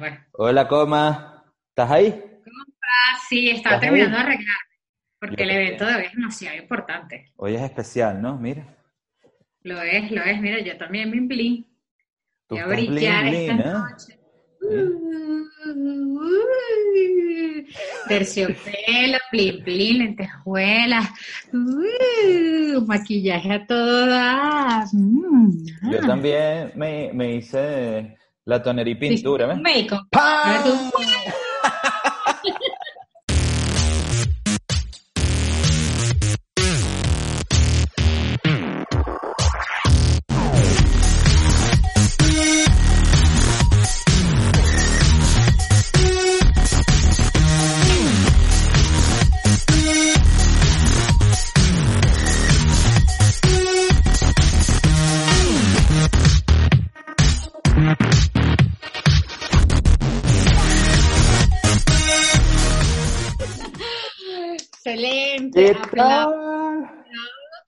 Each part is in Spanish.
Bueno. Hola, Coma. ¿Estás ahí? ¿Cómo estás? Sí, estaba ¿Estás terminando ahí? de arreglar, porque Yo el evento de hoy es demasiado importante. Hoy es especial, ¿no? Mira. Lo es, lo es. Mira, yo también me blin. Voy a brillar blin, esta ¿eh? noche. Uh, Terciopelo, blin, blin, lentejuelas, uh, maquillaje a todas. Mm, Yo también me, me hice la tonería y pintura, ¿ves? Make-up. ¡Pam!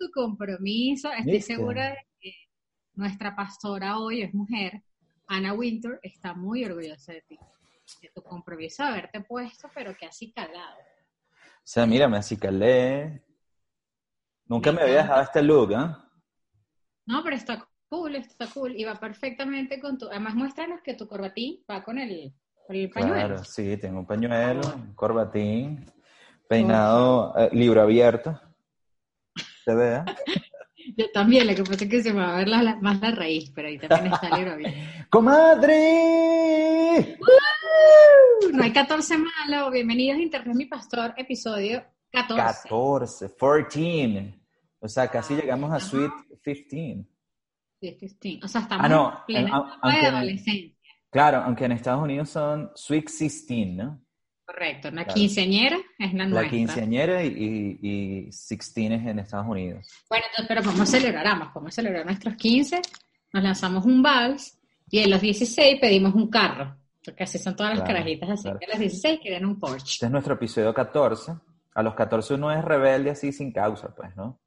tu compromiso. Estoy ¿Viste? segura de que nuestra pastora hoy es mujer. Ana Winter está muy orgullosa de ti, de tu compromiso de haberte puesto, pero que así calado. O sea, mira, me acicalé. Nunca Me había dejado este look, ¿ah? No, pero está cool, está cool. Y va perfectamente con tu. Además, muéstranos que tu corbatín va con el, con el pañuelo. Claro, sí, tengo un pañuelo, un corbatín, peinado, eh, libro abierto. ¿Se ve? eh? Yo también, lo que pasa es que se me va a ver la- la- más la raíz, pero ahí también está el bien. ¡Comadre! No hay 14 malo. Bienvenidos a Internet Mi Pastor, episodio 14. 14, 14. O sea, casi Ah, llegamos a. Sweet 15. Sí, 15. O sea, estamos Ah, no, en plena aunque de en- adolescencia. Claro, aunque en Estados Unidos son Sweet 16, ¿no? Correcto. Una Claro. quinceañera es la La nuestra. quinceañera y, y, y 16 es en Estados Unidos. Bueno, entonces, pero vamos a celebrar ambas. Vamos a celebrar nuestros 15. Nos lanzamos un vals y en los 16 pedimos un carro. Porque así son todas las Claro, carajitas así. claro. Que a los 16 quieren un Porsche. Este es nuestro episodio 14. A los 14 uno es rebelde así sin causa, pues, ¿no?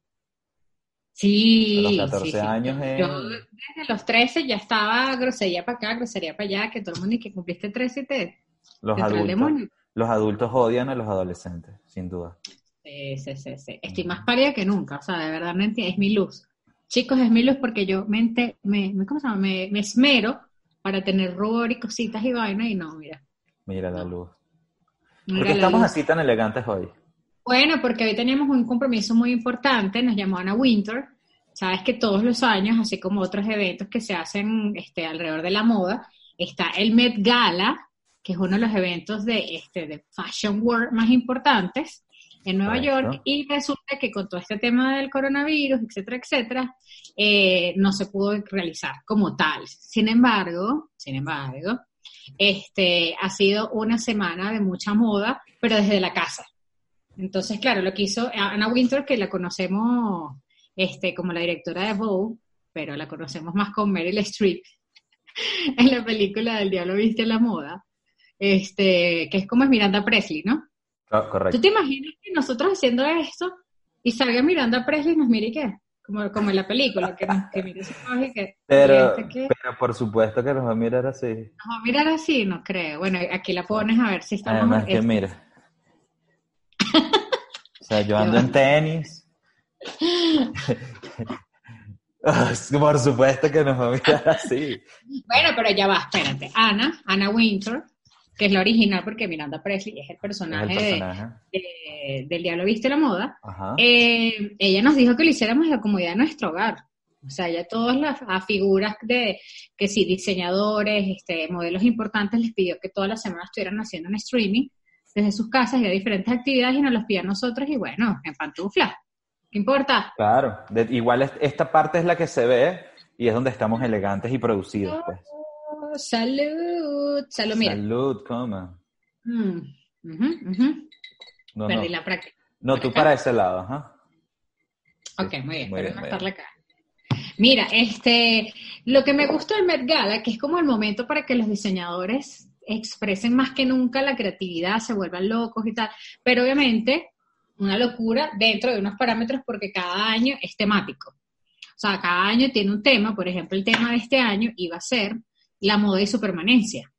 Sí. A los 14 sí, sí. años Yo desde los 13 ya estaba grosería para acá, grosería para allá, que todo el mundo y que cumpliste 13 y te, Los te adultos. Los adultos odian a los adolescentes, sin duda. Sí, sí, sí, sí. Estoy más pálida que nunca, o sea, de verdad no entiendo, es mi luz. Chicos, es mi luz porque yo me, ente- me, ¿cómo se llama? Me, me esmero para tener rubor y cositas y vaina y no, mira. Mira la luz. mira ¿Por qué estamos luz. así tan elegantes hoy? Bueno, porque hoy teníamos un compromiso muy importante, nos llamó Ana Winter. Sabes que todos los años, así como otros eventos que se hacen este, alrededor de la moda, está el Met Gala, que es uno de los eventos de, este, de Fashion World más importantes en Nueva Correcto. York. Y resulta que con todo este tema del coronavirus, etcétera, etcétera, eh, no se pudo realizar como tal. Sin embargo, sin embargo, este, ha sido una semana de mucha moda, pero desde la casa. Entonces, claro, lo que hizo Anna Winter, que la conocemos este, como la directora de Vogue, pero la conocemos más con Meryl Streep en la película del Diablo Viste la Moda, este, que es como es Miranda Presley, ¿no? Ah, ¿Tú correcto. te imaginas que nosotros haciendo esto y salga Miranda Presley y nos mire y qué? Como, como en la película, que, nos- que mire ojos y que... Pero, ¿y este qué? pero por supuesto que nos va a mirar así. Nos va a mirar así, no creo. Bueno, aquí la pones a ver si estamos... Además que este, mira. O sea, yo ando en tenis. Por supuesto que nos va a mirar así. Bueno, pero ya va, espérate. Ana, Ana Winter, que es la original porque Miranda Presley es el Es personaje, el de- personaje. de- del Diablo Viste la Moda. Eh, ella nos dijo que lo hiciéramos en la comodidad de nuestro hogar. O sea, ya todas las figuras de, que sí, diseñadores, este, modelos importantes, les pidió que todas las semanas estuvieran haciendo un streaming desde sus casas y a diferentes actividades y nos los pidió a nosotros y bueno, en pantufla. ¿Qué importa? Claro. De- igual es- esta parte es la que se ve y es donde estamos elegantes y producidos, pues. Salud, salud, mira. Salud, coma. Mm. No, no. Perdí la práctica. No, tú acá. para ese lado, ajá. Ok, muy bien, Muy pero bien, no muy estarle acá. Mira, este, lo que me gusta del Met Gala, que es como el momento para que los diseñadores expresen más que nunca la creatividad, se vuelvan locos y tal, pero obviamente una locura dentro de unos parámetros porque cada año es temático. O sea, cada año tiene un tema, por ejemplo, el tema de este año iba a ser la moda y su permanencia.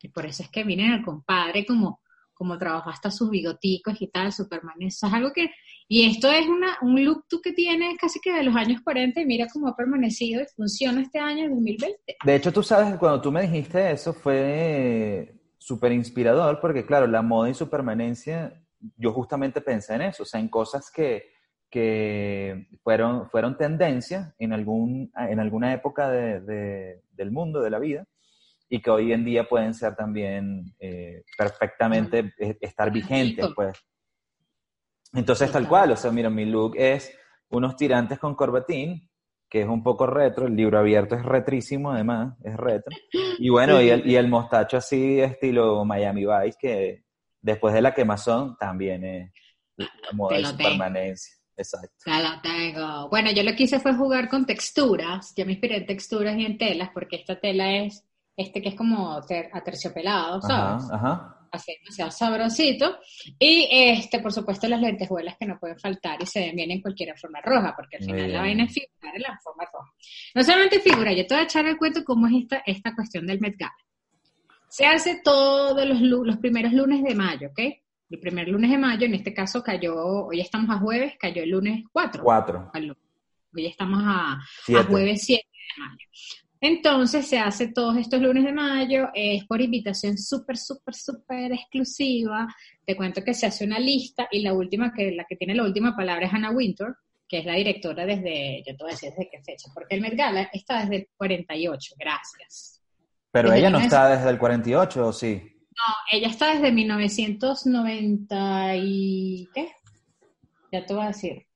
Y por eso es que miren al compadre como, como trabajó hasta sus bigoticos y tal, Superman. Eso es algo que... Y esto es una, un look tú que tienes casi que de los años 40 y mira cómo ha permanecido y funciona este año, 2020. De hecho, tú sabes, cuando tú me dijiste eso fue súper inspirador porque, claro, la moda y su permanencia, yo justamente pensé en eso, o sea, en cosas que, que fueron, fueron tendencia en, algún, en alguna época de, del mundo, de la vida, y que hoy en día pueden ser también eh, perfectamente eh, estar vigentes, pues. Entonces, tal cual, o sea, mira, mi look es unos tirantes con corbatín, que es un poco retro, el libro abierto es retrísimo además, es retro. Y bueno, y, el, y el mostacho así estilo Miami Vice, que después de la quemazón también es la moda de su permanencia. Exacto. Ya lo tengo. Bueno, yo lo que hice fue jugar con texturas. Yo me inspiré en texturas y en telas, porque esta tela es, este que es como aterciopelado, ¿sabes? Ajá, ajá. Así demasiado sabrosito. Y este, por supuesto, las lentejuelas que no pueden faltar y se ven bien en cualquier forma roja, porque al final la vaina es figurar en la forma roja. No solamente figura, yo te voy a echar el cuento cómo es esta, esta cuestión del Met Gala. Se hace todos los, los primeros lunes de mayo, ¿ok? El primer lunes de mayo, en este caso cayó, hoy estamos a jueves, cayó el lunes 4. 4. Hoy estamos a, jueves 7 de mayo. Entonces se hace todos estos lunes de mayo, es por invitación súper, súper, súper exclusiva. Te cuento que se hace una lista y la última, que la que tiene la última palabra es Anna Winter, que es la directora desde, yo te voy a decir desde qué fecha, porque el Met Gala está desde el 48, gracias. Pero ella no está desde el 48, ¿o sí? No, ella está desde 1990 y... ¿qué? Ya te voy a decir.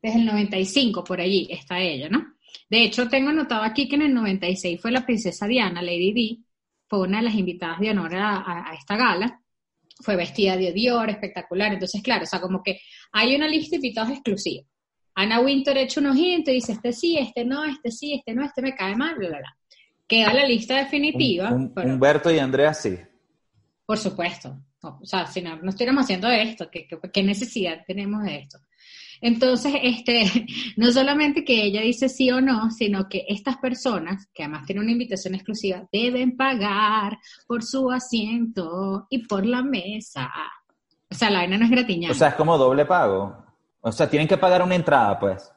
Desde el 95, por allí, está ella, ¿no? De hecho, tengo anotado aquí que en el 96 fue la princesa Diana, Lady Di, fue una de las invitadas de honor a, esta gala. Fue vestida de Dior, espectacular. Entonces, claro, o sea, como que hay una lista de invitados exclusivos. Ana Winter echa unos y dice, este sí, este no, este sí, este no, este me cae mal, bla, bla, bla. Queda la lista definitiva. Humberto y Andrea sí. Por supuesto. o sea, si no, no estuviéramos haciendo esto, ¿qué, ¿qué, necesidad tenemos de esto? Entonces, este, no solamente que ella dice sí o no, sino que estas personas, que además tienen una invitación exclusiva, deben pagar por su asiento y por la mesa. O sea, la vaina no es gratiñada. O sea, es como doble pago. O sea, tienen que pagar una entrada, pues.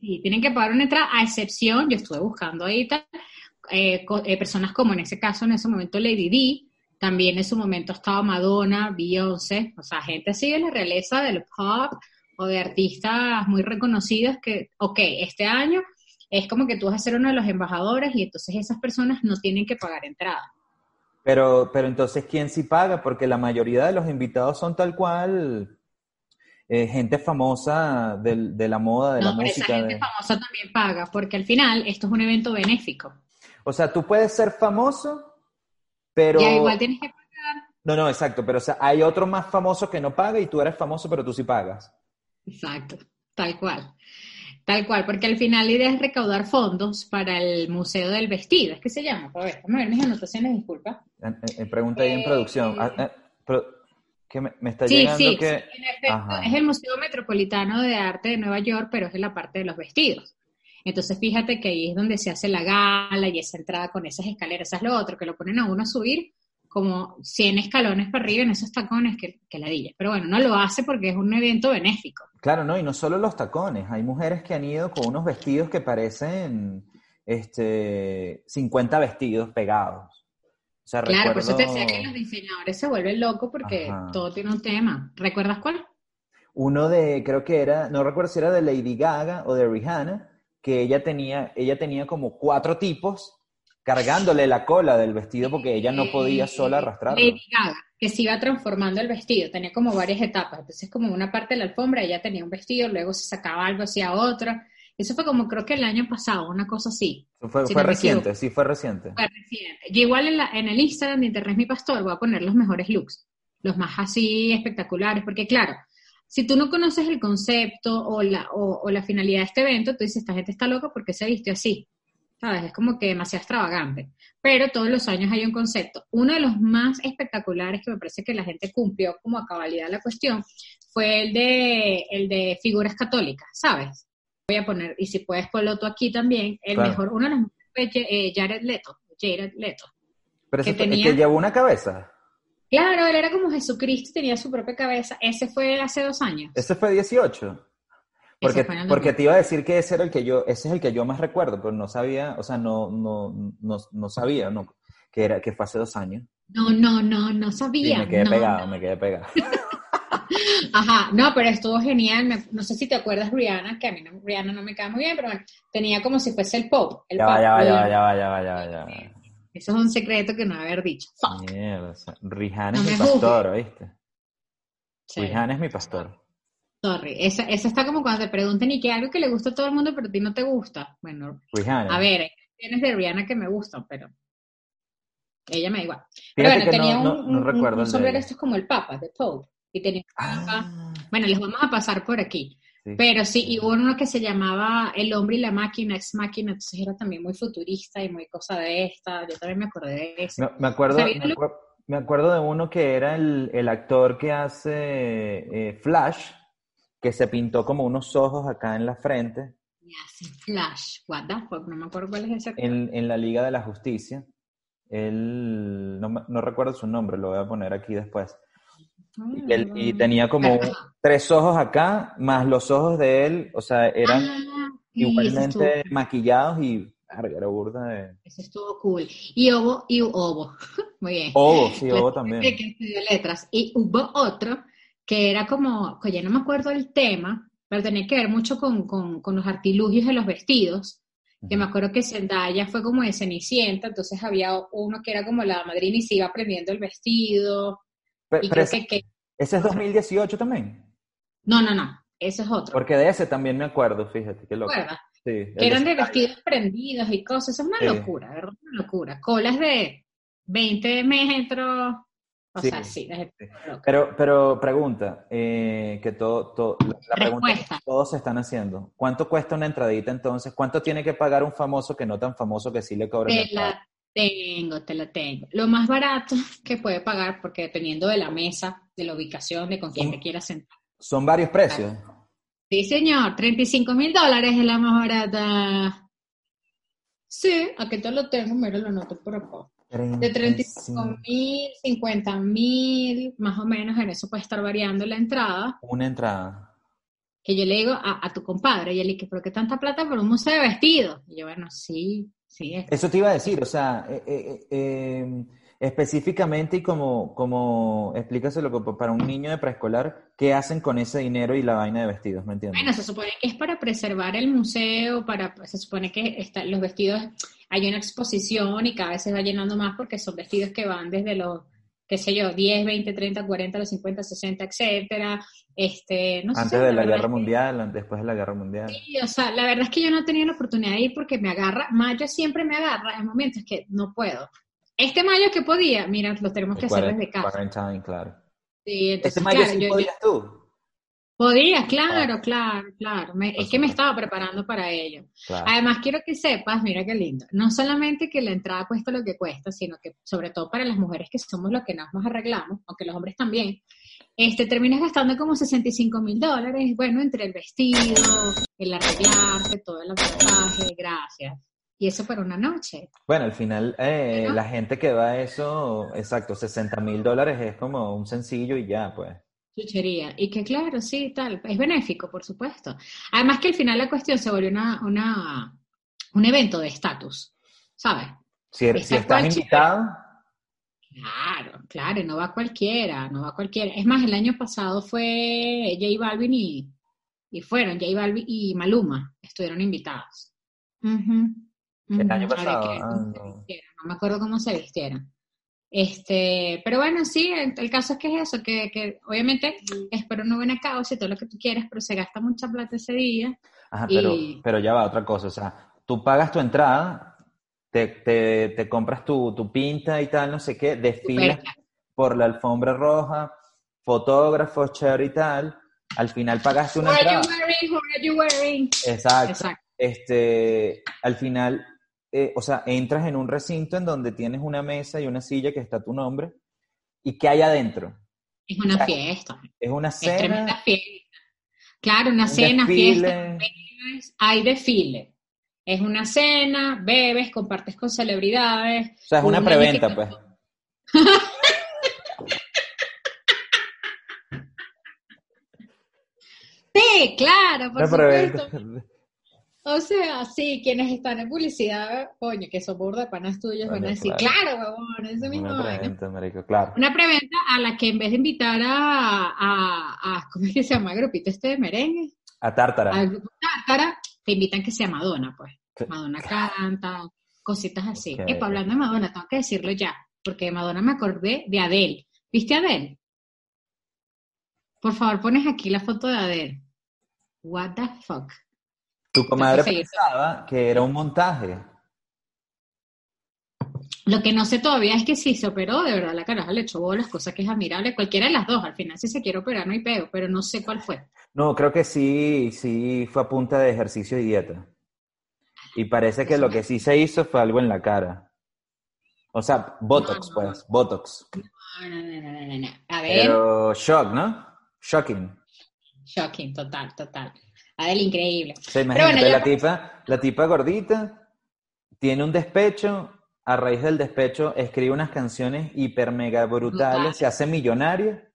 Sí, tienen que pagar una entrada, a excepción, yo estuve buscando ahí tal, eh, eh, personas como en ese caso, en ese momento Lady D, también en su momento estaba Madonna, Beyoncé, o sea, gente así de la realeza del pop o de artistas muy reconocidos que, ok, este año es como que tú vas a ser uno de los embajadores y entonces esas personas no tienen que pagar entrada. Pero, pero entonces, ¿quién sí paga? Porque la mayoría de los invitados son tal cual eh, gente famosa de la moda, de la música. Esa gente famosa también paga, porque al final esto es un evento benéfico. O sea, tú puedes ser famoso pero... Ya, igual tienes que pagar. No, no, exacto, pero o sea, hay otro más famoso que no paga y tú eres famoso, pero tú sí pagas. Exacto, tal cual. Tal cual, porque al final la idea es recaudar fondos para el Museo del Vestido, es que se llama, a ver, a ver mis anotaciones, disculpa. pregunta ahí en eh, producción. Ah, eh, que me, está llegando sí, que... Sí, en efecto, es el Museo Metropolitano de Arte de Nueva York, pero es en la parte de los vestidos. Entonces fíjate que ahí es donde se hace la gala y esa entrada con esas escaleras, eso es lo otro, que lo ponen a uno a subir como 100 escalones para arriba en esos tacones que, que ladilla. Pero bueno, no lo hace porque es un evento benéfico. Claro, no, y no solo los tacones, hay mujeres que han ido con unos vestidos que parecen este, 50 vestidos pegados. claro, por eso te decía que los diseñadores se vuelven locos porque todo tiene un tema. ¿Recuerdas cuál? Uno de, creo que era, no recuerdo si era de Lady Gaga o de Rihanna, que ella tenía, ella tenía como cuatro tipos cargándole la cola del vestido porque ella no podía sola arrastrarlo. Lady Gaga, que se iba transformando el vestido, tenía como varias etapas. Entonces, como una parte de la alfombra, ella tenía un vestido, luego se sacaba algo hacia otra. Eso fue como creo que el año pasado, una cosa así. Fue, fue reciente, sí, fue reciente. Fue reciente. Y igual en, la, en el Instagram de Internet Mi Pastor voy a poner los mejores looks, los más así espectaculares, porque claro, si tú no conoces el concepto o la, o, la finalidad de este evento, tú dices, esta gente está loca porque se vistió así. ¿Sabes? Es como que demasiado extravagante. Pero todos los años hay un concepto. Uno de los más espectaculares que me parece que la gente cumplió como a cabalidad la cuestión fue el de, el de figuras católicas, ¿sabes? Voy a poner, y si puedes ponlo tú aquí también, el mejor, uno de los mejores fue eh, Jared Leto, Jared Leto. Pero que tenía- que llevó una cabeza. Claro, él era como Jesucristo y tenía su propia cabeza. Ese fue hace dos años. Ese fue 18. Porque, porque 2000. te iba a decir que ese era el que yo, ese es el que yo más recuerdo, pero no sabía, o sea, no, no, no, no sabía, no, que era, que fue hace dos años. No, no, no, no Y sabía. me quedé no, pegado, no. me quedé pegado. Ajá, no, pero estuvo genial. Me- no sé si te acuerdas Rihanna, que a mí no, Rihanna no me cae muy bien, pero bueno, tenía como si fuese el pop. El Ya va, pop, ya va, ya va, el- ya va, ya va, ya va, ya va. Eso es un secreto que no haber dicho. Fuck. Mierda, o sea, Rihanna No es mi pastor, ¿oíste? Sí. Rihanna es mi pastor. Sorry. Esa está como cuando te preguntan y que algo que le gusta a todo el mundo, pero a ti no te gusta. Bueno, Rihanna. a ver, canciones de Rihanna que me gustan, pero ella me da igual. Pero Fíjate bueno, tenía no, un, no, no un- recuerdo un sombrero, esto es como el Papa, de Pope. Y tenía Ah, Bueno, les vamos a pasar por aquí. Sí. Pero sí, y hubo uno que se llamaba El hombre y la máquina, ex máquina, entonces era también muy futurista y muy cosa de esta. Yo también me acordé de ese. Me, me acuerdo, ¿Sabías me, me acuerdo de uno que era el, el actor que hace eh, Flash, que se pintó como unos ojos acá en la frente, Y así, Flash, what the fuck, no me acuerdo cuál es ese. en, en la Liga de la Justicia. Él, no, no recuerdo su nombre, lo voy a poner aquí después. Y, él- y tenía como tres ojos acá, más los ojos de él, o sea, eran Ah, igualmente estuvo- maquillados y era burda de... Ese estuvo cool. Y Ovo, y muy bien. Ovo, sí, Ovo chica también. Que estudió letras. Y hubo otro que era como, que ya no me acuerdo el tema, pero tenía que ver mucho con, con, con los artilugios de los vestidos. Que me acuerdo que Zendaya fue como de Cenicienta, entonces había uno que era como la madrina y se iba aprendiendo el vestido. Pe- Y pero creo ese, que, que- ese es 2018 también, No, no, no, ese es otro. porque de ese también me acuerdo, fíjate, qué ¿Te loco. Sí, Que eran de vestidos prendidos y cosas. Es una Sí. locura. Una locura. Colas de 20 metros. O Sí. sea, sí. Pero, pero pregunta, eh, que todo, todo- la pregunta que Respuesta. todos se están haciendo. ¿Cuánto cuesta una entradita entonces? ¿Cuánto tiene que pagar un famoso que no tan famoso que sí le cobra la tengo, te la tengo. Lo más barato que puede pagar, porque dependiendo de la mesa, de la ubicación, de con quién te quieras sentar. Son varios precios. Sí, señor, 35 mil dólares es la más barata. Sí, aquí te lo tengo, mira, lo anoto por acá. De 35 mil, 50 mil, más o menos, en eso puede estar variando la entrada. Una entrada. Que yo le digo a, a tu compadre, y él dice, ¿pero qué tanta plata por un museo de vestidos? Y yo, bueno, sí, sí. es- Eso te iba a decir, o sea, eh, eh, eh, específicamente y como, como explícaselo para un niño de preescolar, ¿qué hacen con ese dinero y la vaina de vestidos? ¿Me entiendes? Bueno, se supone que es para preservar el museo, para, se supone que está, los vestidos, hay una exposición y cada vez se va llenando más porque son vestidos que van desde los, qué sé yo, 10, 20, 30, 40, los 50, 60, etcétera. Este, no sé, Antes de la verdad guerra es que- mundial, después de la guerra mundial. Sí, o sea, la verdad es que yo no he tenido la oportunidad de ir porque me agarra, mayo siempre me agarra en momentos que no puedo. Este mayo que podía, mira, lo tenemos que hacer desde casa. quarantine, claro. Sí, entonces, Ese mayo claro, sí yo- yo- podías tú. Podía, claro, claro, claro. Me- es que me estaba preparando para ello. Claro. Además, quiero que sepas, mira qué lindo, no solamente que la entrada cuesta lo que cuesta, sino que sobre todo para las mujeres que somos los que nos más arreglamos, aunque los hombres también, este, terminas gastando como 65 mil dólares, bueno, entre el vestido, el arreglarte, todo el aparataje, gracias. Y eso para una noche. Bueno, al final, eh, ¿No? la gente que va a eso, exacto, 60 mil dólares es como un sencillo y ya, pues. Chuchería. Y que claro, sí, tal, es benéfico, por supuesto. Además que al final la cuestión se volvió una, una, un evento de estatus, ¿sabes? Si, er- si Está estás invitado, Claro, claro, y no va cualquiera, no va cualquiera. Es más, el año pasado fue J Balvin y, y fueron J Balvin y Maluma, estuvieron invitados. El año pasado, ah, no. no me acuerdo cómo se vistieron. Este, pero bueno, sí, el, el caso es que es eso, que, que obviamente espero una buena causa y todo lo que tú quieras, pero se gasta mucha plata ese día. Ajá, pero, Y- pero ya va, otra cosa. O sea, tú pagas tu entrada, te, te, te compras tu, tu pinta y tal, no sé qué, desfilas por la alfombra roja, fotógrafos, chévere y tal. Al final pagaste una What are you entrada. wearing? What are you wearing? Exacto. Exacto. Este, al final, eh, o sea, entras en un recinto en donde tienes una mesa y una silla que está tu nombre. ¿Y qué hay adentro? Es una fiesta. Es una Es tremenda cena, fiesta. Claro, una un cena, desfile. fiesta, bebes, hay desfile. Es una cena, bebes, compartes con celebridades. O sea, es una Una preventa, pues. sí, claro, por No, supuesto. O sea, sí, quienes están en publicidad, coño, que son burda de panas tuyos, van a decir, claro. huevón, ese mismo Una preventa, marico, claro. Una preventa a la que en vez de invitar a, a, a- ¿cómo es que se llama el grupito este de merengue? A Tártara. Al grupo Tártara, te invitan que sea Madonna, pues. Madonna canta, cositas así. Ok. Epa, hablando de Madonna, tengo que decirlo ya, porque de Madonna me acordé de Adele. ¿Viste a Adele? Por favor, pones aquí la foto de Adele. What the fuck? Tu comadre Sí. pensaba que era un montaje. Lo que no sé todavía es que si se operó, de verdad, la caraja le echó bolas, cosa que es admirable. Cualquiera de las dos, al final, si se quiere operar, no hay pego, pero no sé cuál fue. No, creo que sí, sí fue a punta de ejercicio y dieta. Y parece que lo que sí se hizo fue algo en la cara. O sea, Botox, No, no, pues, Botox. No, no, no, no, no, no. A ver, Pero shock, ¿no? Shocking. shocking, total, total. Adele, increíble. Imagínate, bueno, la tipa, la tipa gordita tiene un despecho, a raíz del despecho escribe unas canciones hiper mega brutales, se hace millonaria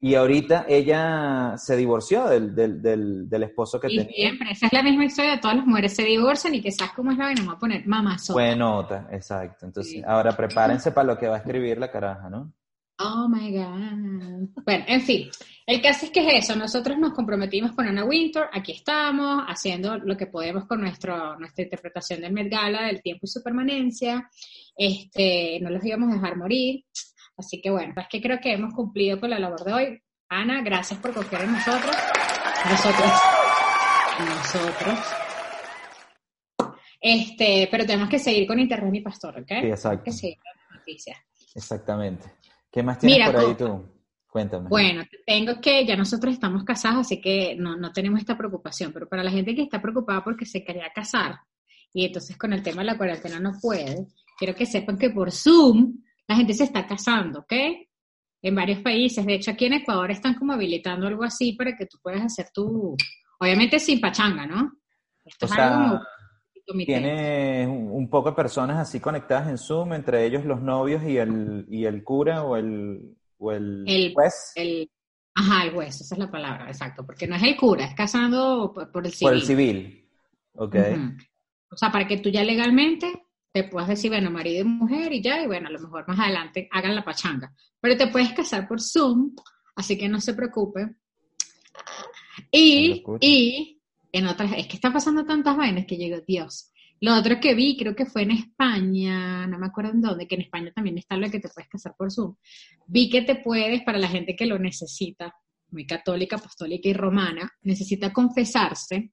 y ahorita ella se divorció del, del, del, del esposo que Y tenía. siempre, esa es la misma historia todas las mujeres se divorcian y que sabes cómo es la vaina, me voy a poner mamazón. Fue nota, exacto. Entonces, Sí. ahora prepárense para lo que va a escribir la caraja, ¿no? Oh my God. Bueno, en fin, el caso es que es eso. Nosotros nos comprometimos con Ana Winter, aquí estamos, haciendo lo que podemos con nuestro, nuestra interpretación del Met Gala, del tiempo y su permanencia. Este, no los íbamos a dejar morir. Así que bueno, es que creo que hemos cumplido con la labor de hoy. Ana, gracias por confiar en nosotros. Nosotros. Nosotros. Este, pero tenemos que seguir con Internet y Pastor, ¿ok? Sí, exacto. que seguir con las noticias. Exactamente. ¿Qué más tienes Mira, por ahí tú? Cuéntame. Bueno, tengo que, ya nosotros estamos casados, así que no, no tenemos esta preocupación, pero para la gente que está preocupada porque se quería casar y entonces con el tema de la cuarentena no puede, quiero que sepan que por Zoom la gente se está casando, ¿ok? En varios países, de hecho aquí en Ecuador están como habilitando algo así para que tú puedas hacer tu, obviamente sin pachanga, ¿no? Esto O es algo sea, comitente. Tiene un poco de personas así conectadas en Zoom, entre ellos los novios y el, y el cura o el, o el, El- juez El, ajá, el hueso, esa es la palabra, exacto, porque no es el cura, es casando por, por el civil. por el civil. Ok. O sea, para que tú ya legalmente te puedas decir, bueno, marido y mujer y ya, y bueno, a lo mejor más adelante hagan la pachanga. Pero te puedes casar por Zoom, así que no se preocupe. Y, y en otras, es que está pasando tantas vainas que llegó Dios. Lo otro que vi, creo que fue en España, no me acuerdo en dónde, que en España también está lo que te puedes casar por Zoom. Vi que te puedes, para la gente que lo necesita, muy católica, apostólica y romana, necesita confesarse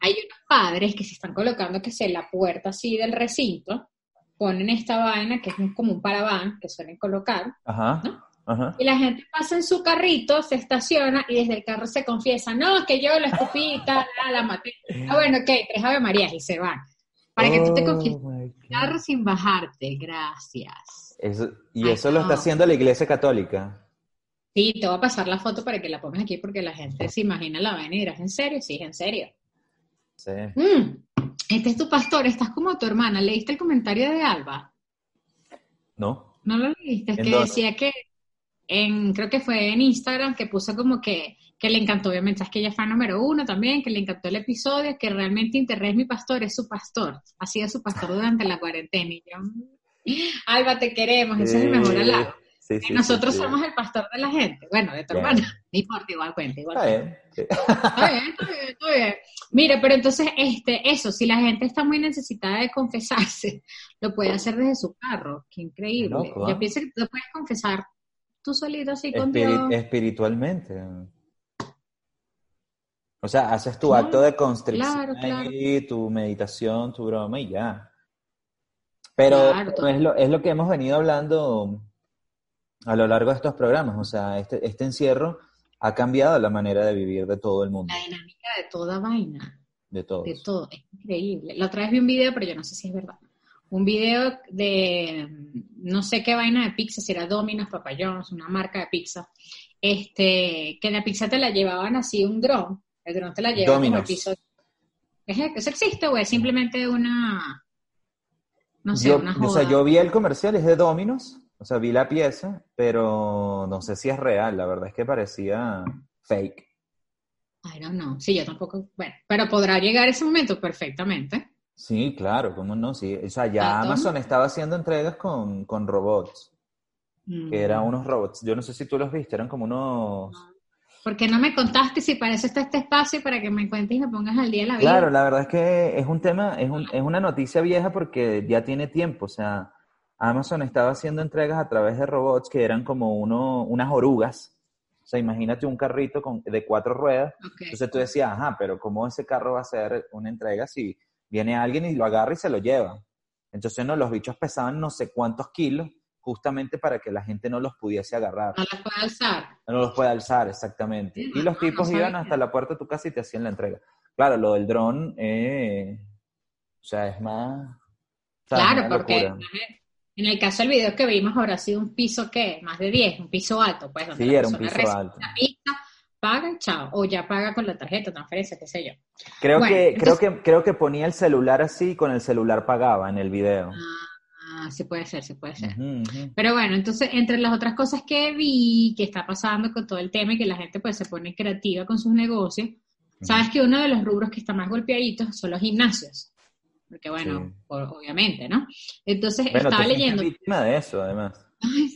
hay unos padres que se están colocando que se la puerta así del recinto, ponen esta vaina que es un- como un paraván que suelen colocar, Ajá. Ajá. y la gente pasa en su carrito, se estaciona y desde el carro se confiesa, no, que yo la escupí, tal, la, maté. Ah, bueno, ok, tres Ave Marías y se van. Para que tú te Oh, confieses en el carro sin bajarte, gracias. Eso- y Ay, eso lo está haciendo la Iglesia Católica. Sí, te voy a pasar la foto para que la pongas aquí porque la gente se imagina la vaina y dirás, ¿en serio? Sí, en serio. Sí. Mm, este es tu pastor, estás como tu hermana. ¿Leíste el comentario de Alba? ¿No? No lo leíste, es ¿En que dónde? decía que en, creo que fue en Instagram que puso como que, que le encantó, obviamente, es que ella fue número uno también, que le encantó el episodio, que realmente Internet es mi pastor, es su pastor, ha sido su pastor durante la cuarentena. Y yo, Alba, te queremos, ese es el mejor halago. Sí, sí, nosotros sí, somos el pastor de la gente, bueno, de tu Bien. hermana, no importa, igual cuenta, igual Está bien. Está bien, está bien, está bien. Mira, pero entonces, este, eso, si la gente está muy necesitada de confesarse, lo puede hacer desde su carro. Qué increíble. Loco, ¿ah? Yo pienso que tú lo puedes confesar tú solito así con Espiri- Dios. espiritualmente. O sea, haces tu Claro, acto de constricción claro, claro. ahí, tu meditación, tu broma y ya. Pero no es, lo, es lo que hemos venido hablando a lo largo de estos programas. O sea, este, este encierro ha cambiado la manera de vivir de todo el mundo, La dinámica de toda vaina, de todos. de todo. Es increíble. La otra vez vi un video, pero yo no sé si es verdad. Un video de no sé qué vaina de pizza, si era Domino's, Papa John's, una marca de pizza. Este, que la pizza te la llevaban así un dron. El dron te la llevaba como el piso. ¿Es- ¿Eso existe o es simplemente una, No sé, yo, una o sea, joda. yo vi el comercial, es de Dominos, o sea, vi la pieza, pero no sé si es real, la verdad es que parecía fake. I don't know. Sí, yo tampoco. Bueno, pero podrá llegar ese momento perfectamente. Sí, claro, cómo no, sí. O sea, ya Ah. Amazon estaba haciendo entregas con, con robots, Mm. que eran unos robots, yo no sé si tú los viste, eran como unos... ¿Por qué no me contaste si para eso está este espacio para que me cuentes y me pongas al día de la vida? Claro, la verdad es que es un tema, es, un- es una noticia vieja porque ya tiene tiempo. O sea, Amazon estaba haciendo entregas a través de robots que eran como uno, unas orugas. O sea, imagínate un carrito con, de cuatro ruedas. Entonces tú decías, ajá, pero ¿cómo ese carro va a hacer una entrega si viene alguien y lo agarra y se lo lleva? Entonces, no, los bichos pesaban no sé cuántos kilos justamente para que la gente no los pudiese agarrar. No la puedo alzar. No los puede alzar, exactamente. Sí, Y los no, tipos no iban hasta la puerta de tu casa y te hacían la entrega. Claro, lo del dron, eh, o sea, es más... Claro, una porque locura. en el caso del video que vimos habrá sido un piso que más de 10, un piso alto, pues donde Sí, era un piso alto. Paga, chao, o ya paga con la tarjeta, transferencia, qué sé yo. Creo, Bueno, que, entonces- creo, que, creo que ponía el celular así y con el celular pagaba en el video. Ah, sí puede ser, sí puede ser. Ujú, ujú. Pero bueno, entonces, entre las otras cosas que vi que está pasando con todo el tema y que la gente pues se pone creativa con sus negocios, sabes que uno de los rubros que está más golpeaditos son los gimnasios. Porque bueno, Sí. o- obviamente, ¿no? Entonces, Bueno, estaba leyendo... víctima de eso, además.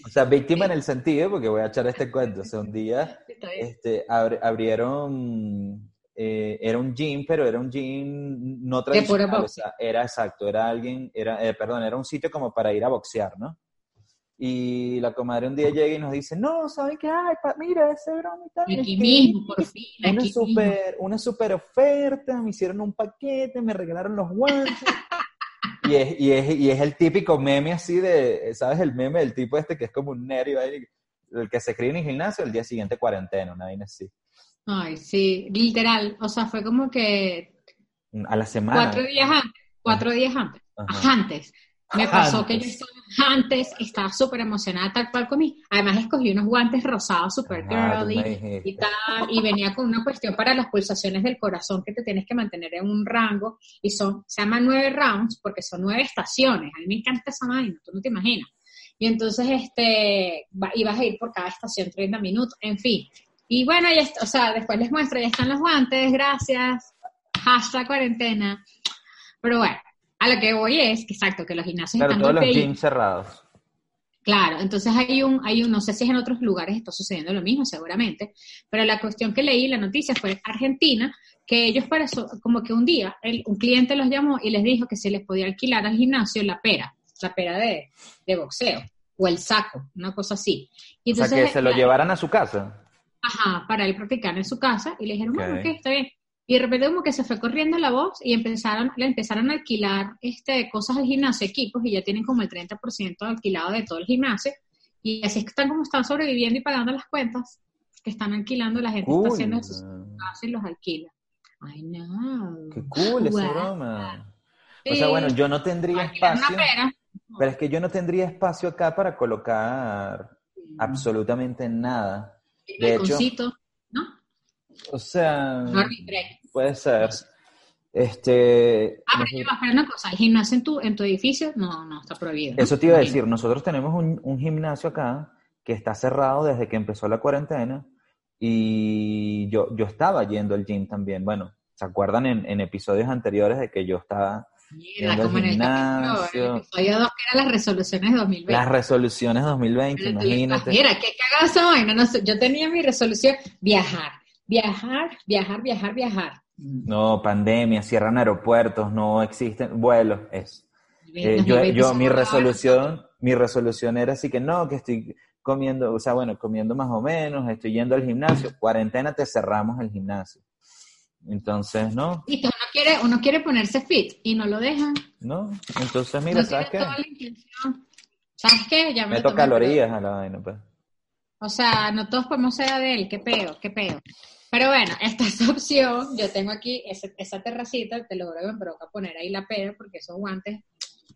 O sea, víctima en el sentido, porque voy a echar este cuento. O sea, un día este, abri- abrieron, eh, era un gym, pero era un gym no tradicional, o sea, era exacto, era alguien, era, eh, perdón, era un sitio como para ir a boxear, ¿no? Y la comadre un día llega y nos dice, no, ¿saben qué? Ay, pa- mira, ese broma y tal. Aquí es que mismo, por fin, Una aquí mismo. super, una super oferta, me hicieron un paquete, me regalaron los guantes. Y es, y, es, y es el típico meme así de, ¿sabes? El meme del tipo este que es como un nervio ahí, el que se escribe en el gimnasio, el día siguiente cuarentena, una vaina así. Ay, sí, literal. O sea, fue como que A la semana. cuatro días antes, cuatro días antes, Ajá. antes. Me pasó que yo Antes. estaba antes, estaba súper emocionada tal cual comí. Además escogí unos guantes rosados me girly y tal, y venía con una cuestión para las pulsaciones del corazón que te tienes que mantener en un rango, y son, se llaman nueve rounds porque son nueve estaciones. A mí me encanta esa vaina, tú no te imaginas. Y entonces, este, ibas a ir por cada estación 30 minutos, en fin. Y bueno, ya, o sea, después les muestro, ya están los guantes, gracias, hashtag cuarentena. Pero bueno, a lo que voy es que exacto, que los gimnasios Claro, están todos los gyms cerrados. Claro, entonces hay un, hay un, no sé si en otros lugares está sucediendo lo mismo, seguramente, pero la cuestión que leí, la noticia fue Argentina, que ellos para eso, como que un día, el- un cliente los llamó y les dijo que se les podía alquilar al gimnasio la pera, la pera de, de boxeo, o el saco, una cosa así. Y O sea, que se lo la- llevaran a su casa. Ajá, para él practicar en su casa y le dijeron, bueno, ok, está bien. Y de repente como que se fue corriendo la voz y empezaron, le empezaron a alquilar este, cosas al gimnasio, equipos, y ya tienen como el 30% alquilado de todo el gimnasio. Y así es que están como están sobreviviendo y pagando las cuentas que están alquilando, la gente está Cool. haciendo sus casas y los alquila. Ay, no. Qué cool esa broma. O sea, bueno, yo no tendría Alquilar espacio, pera. pero es que yo no tendría espacio acá para colocar absolutamente nada. Un de hecho- ¿no? O sea, No. Puede ser. Este, Ah, pero hacer una cosa, el gimnasio en tu, en tu edificio no, no está prohibido. ¿no? Eso te iba a decir, nosotros tenemos un, un gimnasio acá que está cerrado desde que empezó la cuarentena y yo, yo estaba yendo al gym también. Bueno, ¿se acuerdan en, en episodios anteriores de que yo estaba Mira, como en el gimnasio? episodio 2, que eran las resoluciones de 2020. las resoluciones 2020, Pero dices, imagínate? Mira, qué vaina. No sé, yo tenía mi resolución, viajar, viajar, viajar, viajar, viajar. No, pandemia, cierran aeropuertos, no existen vuelos, es. Eh, yo, 2020 yo, mi resolución, mi resolución era así que no, que estoy comiendo, o sea, bueno, comiendo más o menos, estoy yendo al gimnasio, cuarentena te cerramos el gimnasio. Entonces, no, Listo, uno quiere, uno quiere ponerse fit y no lo dejan. no, entonces mira, no ¿sabes qué? toda la intención. ¿Sabes qué? Ya me Meto tomé, calorías a la vaina, pues. O sea, no todos podemos ser de él. Qué peo, qué peo. Pero bueno, esta es la opción. Yo tengo aquí ese- esa terracita, te lo juro que me provoca poner ahí la pera porque esos guantes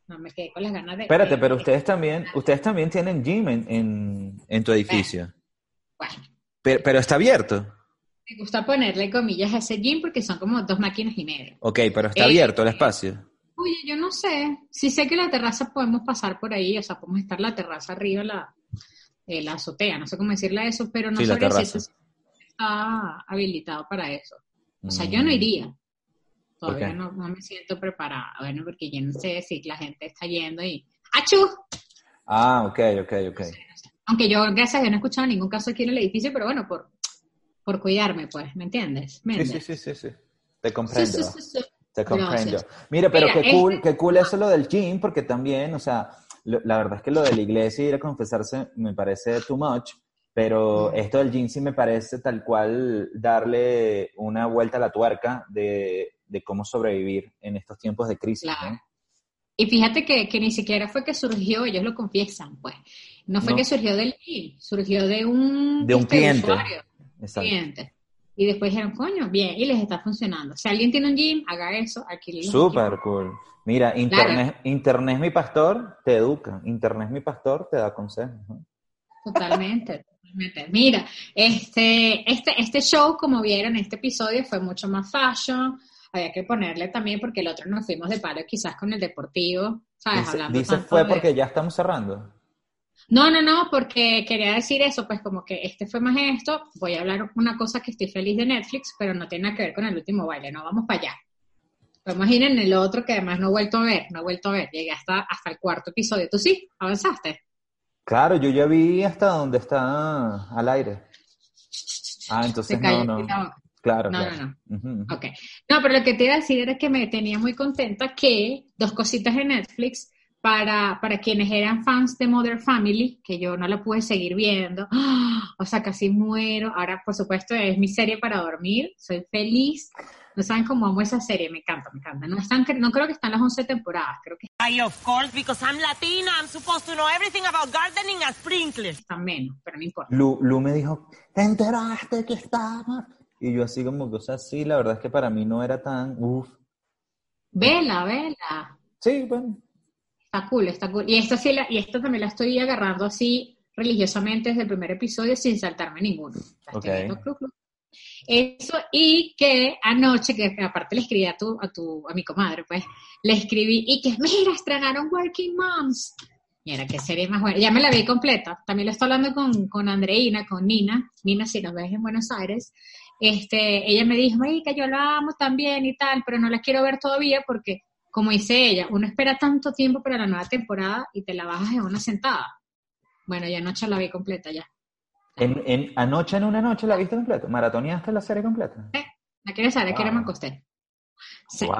no me quedé con las ganas de. Espérate, pero de- ustedes también, ustedes también tienen gym en, en, en tu edificio. Bueno, Pero, pero está abierto. me gusta ponerle comillas a ese gym porque son como dos máquinas y media. Ok, pero está Eh, abierto el espacio. Oye, yo no sé. Sí sé que la terraza podemos pasar por ahí, o sea, podemos estar la terraza arriba, la, eh, la azotea, no sé cómo decirle eso, pero no Sí, la sabría si eso está habilitado para eso. O sea, yo no iría. Todavía Mm. no, no me siento preparada. Bueno, porque yo no sé si la gente está yendo y... ¡Achú! Ah, ok, ok, ok. Aunque yo, gracias a Dios, no he escuchado ningún caso aquí en el edificio, pero bueno, por, por cuidarme, pues, ¿me entiendes? ¿Me Sí, sí, sí, sí, sí. Te comprendo. sí, sí. Te comprendo. Mira, pero Mira, qué cool, este- qué cool eso lo del gym, porque también, o sea, lo- la verdad es que lo de la iglesia y ir a confesarse me parece too much, pero esto del gym sí me parece tal cual darle una vuelta a la tuerca de, de cómo sobrevivir en estos tiempos de crisis. Y fíjate que, que ni siquiera fue que surgió, ellos lo confiesan, pues. No fue No. que surgió del gym, surgió de un, De un este, cliente. usuario, cliente. Y después dijeron, coño, bien, y les está funcionando. Si alguien tiene un gym, haga eso, alquile los Súper cool. Mira, internet, internet es mi pastor, te educa. Internet es mi pastor, te da consejos. totalmente. Mira, este, este, este show, como vieron, este episodio fue mucho más fashion. Había que ponerle también, porque el otro nos fuimos de palo quizás con el deportivo, ¿sabes? Dice, Hablando dice tanto fue de- porque ya estamos cerrando. No, no, no, porque quería decir eso, pues como que este fue más esto. Voy a hablar una cosa que estoy feliz de Netflix, pero no tiene nada que ver con el último baile, no vamos para allá. Vamos a ir en el otro que además no he vuelto a ver, no he vuelto a ver. Llegué hasta, hasta el cuarto episodio. ¿Tú sí? ¿Avanzaste? Claro, yo ya vi hasta donde está al aire. Ah, entonces no, no. Claro, No, claro. no, Ujú, ujú. Ok. No, pero lo que te iba a decir era que me tenía muy contenta que dos cositas de Netflix para, para quienes eran fans de Mother Family, que yo no la pude seguir viendo. O sea, casi muero. Ahora, por supuesto, es mi serie para dormir. Soy feliz. No saben cómo amo esa serie. Me encanta, me encanta. No, están, no creo que están las 11 temporadas. Creo que Ay, of course, because I'm Latina, I'm supposed to know everything about gardening and sprinklers. están menos, pero no importa. Lu, Lu me dijo, ¿te enteraste que estaba? Y yo así como que, o sea, sí, la verdad es que para mí no era tan, uff. Vela, vela. Sí, bueno. Está cool, está cool. Y esta, sí la, y esta también la estoy agarrando así religiosamente desde el primer episodio sin saltarme ninguno. La estoy viendo clu, clu. Eso, y que anoche, que aparte le escribí a tu, a tu, a mi comadre, pues, le escribí, y que mira, estrenaron Working Moms. Mira, qué serie más buena. Ya me la vi completa. También lo estoy hablando con, con Andreina, con Nina. Nina, si nos ves en Buenos Aires. Este, ella me dijo, que yo la amo también y tal, pero no la quiero ver todavía porque, como dice ella, uno espera tanto tiempo para la nueva temporada y te la bajas en una sentada. Bueno, ya anoche la vi completa ya. En, en, anoche en una noche la viste completa. Maratoneaste la serie completa. ¿La quieres saber? ¿A qué hora Wow. me acosté? Sí. Wow.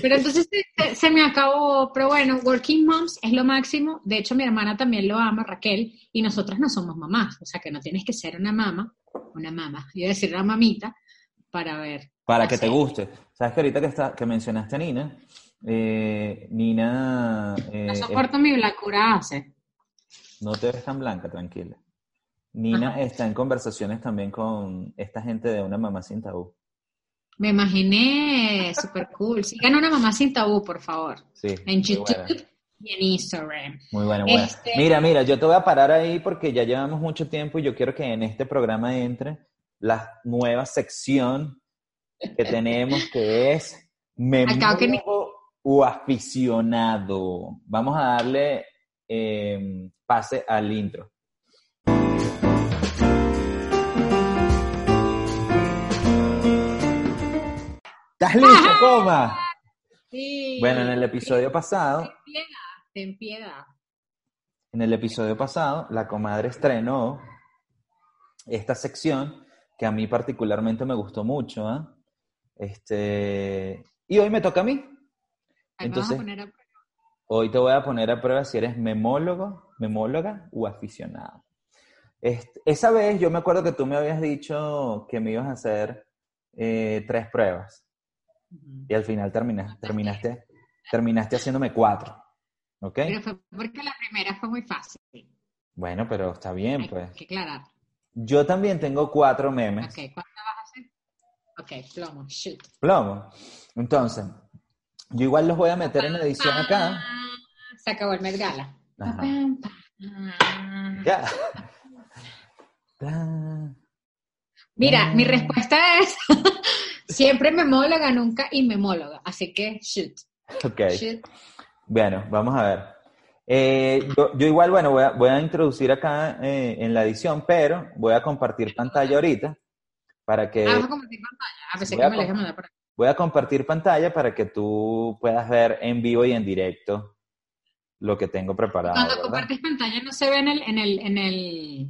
Pero entonces se, me acabó, pero bueno, Working Moms es lo máximo. De hecho, mi hermana también lo ama, Raquel, y nosotras no somos mamás. O sea, que no tienes que ser una mamá, una mamá, a decir una mamita, para ver. Para la que te guste. Sabes que ahorita que, está, que mencionaste a Nina, eh, Nina eh, No es- soporto mi blancura hace. no te ves tan blanca, tranquila. Nina Ajá. está en conversaciones también con esta gente de una mamá sin tabú. Me imaginé, super cool. Sigan una mamá sin tabú, por favor. Sí, En YouTube y en Instagram. Muy buena, buena. Este- Mira, mira, yo te voy a parar ahí porque ya llevamos mucho tiempo y yo quiero que en este programa entre la nueva sección que tenemos que es Acabo que o aficionado. Vamos a darle eh, pase al intro. ¿Estás listo, coma? Sí. Bueno, en el episodio pasado, Ten piedad, ten piedad. En el episodio pasado, la comadre estrenó esta sección que a mí particularmente me gustó mucho. ¿ah? Este, y hoy me toca a mí. Ahí Entonces, a poner a hoy te voy a poner a prueba si eres memólogo, memóloga o aficionado. Este, esa vez yo me acuerdo que tú me habías dicho que me ibas a hacer eh, tres pruebas Y al final terminaste, terminaste, terminaste haciéndome cuatro. ¿Ok? Pero fue porque la primera fue muy fácil. Bueno, pero está bien, Hay pues. que aclarar. Yo también tengo cuatro memes. Ok, ¿cuánto vas a hacer? Ok, plomo, shoot. Plomo. Entonces, yo igual los voy a meter en edición acá. Se acabó el Met Gala. Ajá. Ya. Mira, mi respuesta es siempre memóloga, nunca inmemóloga. Así que shoot. Ok. Shit. Bueno, vamos a ver. Eh, yo, yo igual, bueno, voy a, voy a introducir acá eh, en la edición, pero voy a compartir pantalla ahorita para que Ah, vas a compartir pantalla. A pesar voy que a me la mandar por aquí. voy a compartir pantalla para que tú puedas ver en vivo y en directo lo que tengo preparado. Cuando ¿verdad? compartes pantalla no se ve en el, en el, en el,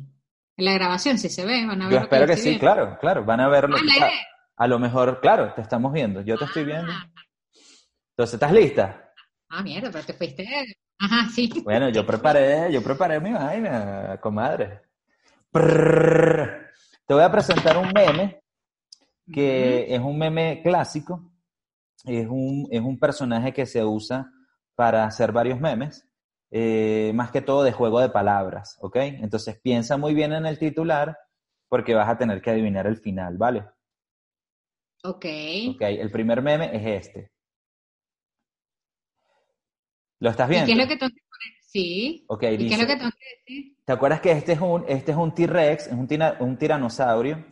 en la grabación, sí se ve, van a ver. Yo espero que sí, viendo. claro, claro, van a ver lo Ah, que está-. A lo mejor, claro, te estamos viendo, yo te estoy viendo. Entonces, ¿estás lista? Ah, mierda, pero te fuiste. Ajá, sí. Bueno, yo preparé, yo preparé mi vaina, comadre. Te voy a presentar un meme que es un meme clásico. Es un, es un personaje que se usa para hacer varios memes, eh, más que todo de juego de palabras, ¿ok? Entonces piensa muy bien en el titular porque vas a tener que adivinar el final, ¿vale? Ok. Ok, el primer meme es este. ¿Lo estás ¿Y viendo? qué es lo que tengo que poner? Sí. Ok, ¿Y qué es lo que tengo que decir? ¿Te acuerdas que este es un, este es un T-Rex, es un, un tiranosaurio,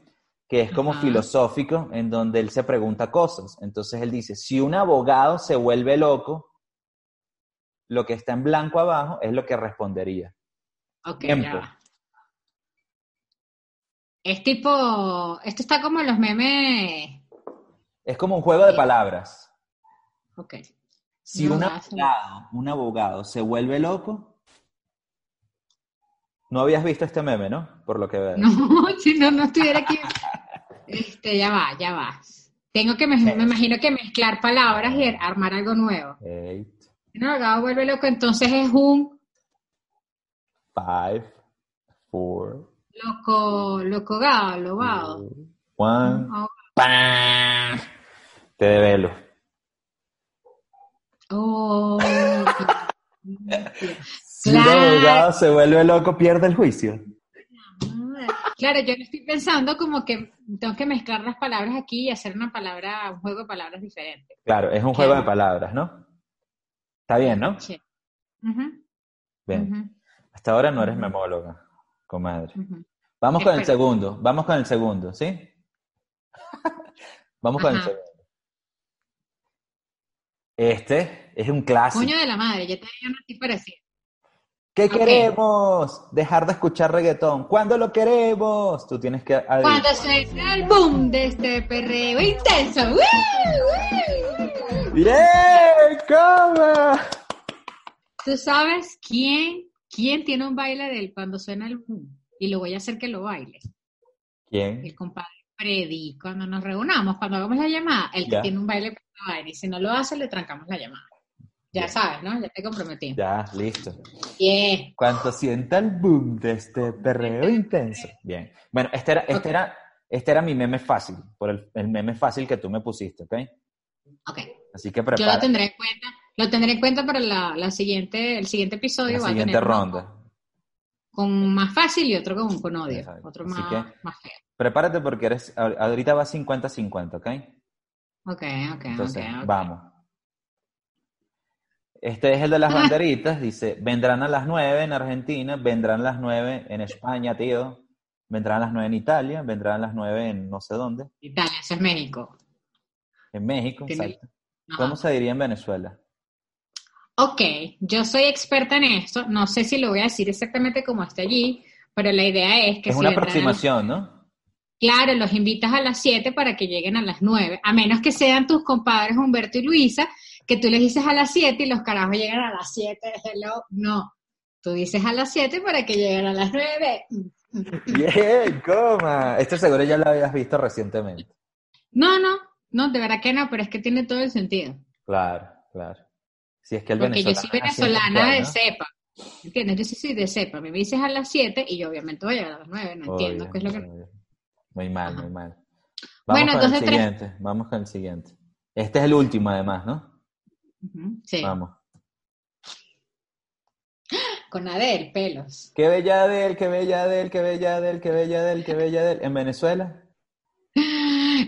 que es como Ajá. filosófico, en donde él se pregunta cosas? Entonces él dice, si un abogado se vuelve loco, lo que está en blanco abajo es lo que respondería. Ok, Tiempo. ya. Es tipo, esto está como en los memes. Es como un juego de palabras. Ok. Si No, un abogado, un abogado se vuelve loco, no habías visto este meme, ¿no? Por lo que veo. No, si no, no estuviera aquí. Este, ya va, ya va. Tengo que, me, me imagino que mezclar palabras y armar algo nuevo. Eight, Si un abogado vuelve loco, entonces es un five, four, loco, loco gado, lobado. one. Oh, ¡Pam! Te develo. oh, Si un Claro. abogado se vuelve loco, pierde el juicio. Claro, yo estoy pensando como que tengo que mezclar las palabras aquí y hacer una palabra, un juego de palabras diferente. Claro, es un juego de palabras, ¿no? Está bien, ¿no? Sí. Bien. Hasta ahora no eres memóloga, comadre. Vamos con el segundo, vamos con el segundo, ¿sí? vamos con el segundo. Este es un clásico. Coño de la madre, yo te digo así parecido. ¿Qué Ok. queremos? Dejar de escuchar reggaetón. ¿Cuándo lo queremos? Tú tienes que. Cuando suena el boom de este perreo intenso. ¡Bien! ¿Cómo? ¿Tú sabes quién, quién tiene un baile de él cuando suena el boom? Y lo voy a hacer que lo baile. ¿Quién? El compadre Freddy, cuando nos reunamos, cuando hagamos la llamada, él Ya. tiene un baile para que baile. Y si no lo hace, le trancamos la llamada. Ya sabes, ¿no? Ya te comprometí. Ya, listo. Bien. Cuando sienta el boom de este perreo intenso. Bien. Bueno, este era, este era, este era mi meme fácil, por el, el meme fácil que tú me pusiste, ¿ok? Ok. Así que Yo prepara lo tendré en cuenta. Lo tendré en cuenta para la, la siguiente, el siguiente episodio. la va a siguiente tener ronda. Con más fácil y otro con, con odio. Exacto. Otro más, que- más feo. Prepárate porque eres, ahor- ahorita va 50-50, ¿ok? Ok, ok, Entonces, vamos. Este es el de las banderitas, dice, vendrán a las 9 en Argentina, vendrán a las 9 en España, tío, vendrán a las 9 en Italia, vendrán a las 9 en no sé dónde, Italia, eso es México. en México, exacto. ¿Cómo se diría en Venezuela? Ok, yo soy experta en esto. No sé si lo voy a decir exactamente como está allí, pero la idea es que Es si una aproximación, ¿no? Claro, los invitas a las 7 para que lleguen a las 9, a menos que sean tus compadres Humberto y Luisa, que tú les dices a las 7 y los carajos llegan a las 7, hello, no. Tú dices a las 7 para que lleguen a las 9. Bien, coma. Esto seguro ya lo habías visto recientemente. No, no, no, de verdad que no, pero es que tiene todo el sentido. Claro, claro. Si es que el Porque yo soy venezolana de cepa. ¿Entiendes? Yo sí soy de cepa. Me dices a las 7 y yo obviamente voy a llegar a las 9. No entiendo qué es lo que... obvio. Muy mal, Ajá. muy mal. Vamos Bueno, con el entonces, tres- siguiente. Vamos con el siguiente. Este es el último, además, ¿no? Sí, Vamos. con Adel, pelos. Qué bella de él, qué bella de él, qué bella de él, qué bella de él, qué bella de él. En Venezuela,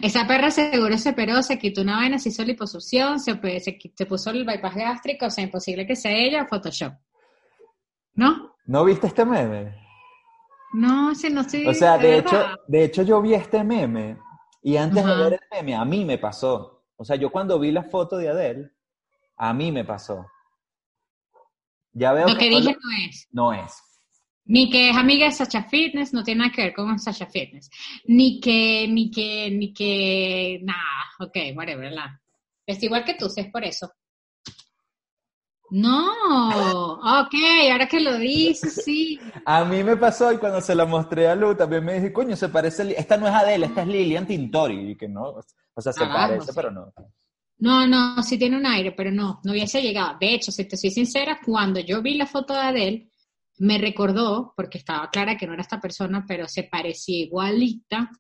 Esa perra seguro se operó, se quitó una vaina, se hizo liposucción, se, se, se puso el bypass gástrico, o sea, imposible que sea ella Photoshop. ¿No? ¿no viste este meme? No, sí, no estoy... O sea, de hecho, de hecho yo vi este meme y antes de ver el meme a mí me pasó. O sea, yo cuando vi la foto de Adele, A mí me pasó. Ya veo Lo que dije no es. no es. Ni que es amiga de Sacha Fitness, no tiene nada que ver con Sacha Fitness. Ni que, ni que, ni que, nada, ok, whatever, ¿verdad? Es igual que tú, si es por eso. No, ok, ahora que lo dices, sí. A mí me pasó y cuando se la mostré a Lu también me dije, coño, se parece, esta no es Adele, esta es Lilian Tintori, y que no, o sea, se Ah, parece, sí. pero no. No, no, sí tiene un aire, pero no, no hubiese llegado. De hecho, si te soy sincera, cuando yo vi la foto de Adele, me recordó, porque estaba clara que no era esta persona, pero se parecía igualita.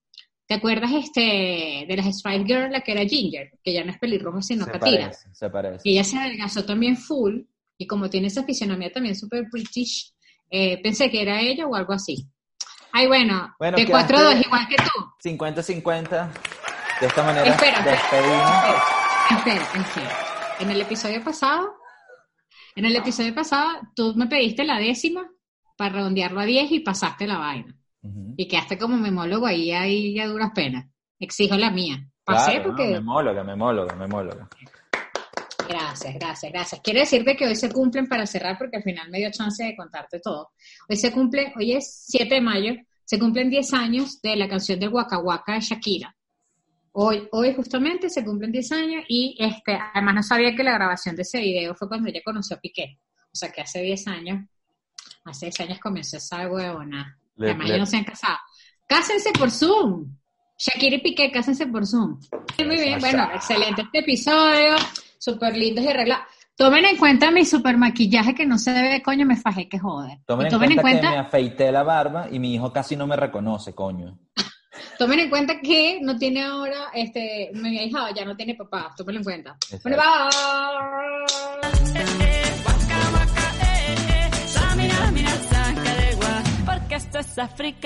¿Te acuerdas este de las Spice Girls, la que era Ginger? Que ya no es pelirroja, sino se catira. parece, se parece. Y ella se adelgazó también full, y como tiene esa fisionomía también súper british, eh, pensé que era ella o algo así. Ay, bueno, Bueno, de quedaste- 4-2, igual que tú. 50-50. De esta manera Espera, espera, despedimos. Espera, espera. En el episodio pasado, en el episodio pasado, tú me pediste la décima para redondearlo a 10 y pasaste la vaina. Ujú. Y quedaste como memólogo ahí, ahí a duras penas. Exijo la mía. Pasé Claro, porque... no, memóloga, memóloga, memóloga. Gracias, gracias, gracias. Quiero decirte que hoy se cumplen para cerrar porque al final me dio chance de contarte todo. Hoy se cumple, hoy es 7 de mayo, se cumplen 10 años de la canción de Waka Waka de Shakira. Hoy, hoy justamente se cumplen 10 años y este, además no sabía que la grabación de ese video fue cuando ella conoció a Piqué. O sea que hace 10 años, hace 10 años comenzó esa huevona. Le- Además le- ya no se han casado. Cásense por Zoom. Shakira y Piqué, cásense por Zoom. Muy bien, bueno, excelente este episodio, súper lindos y arreglados. Tomen en cuenta mi super maquillaje que no se ve, coño, me fajé que joder. Tomen, en, cuenta en que me afeité la barba y mi hijo casi no me reconoce, coño. Tomen en cuenta que no tiene ahora, este, mi hija ya no tiene papá, tomen en cuenta. Exacto. Bueno, bye. De gua, porque esto es África.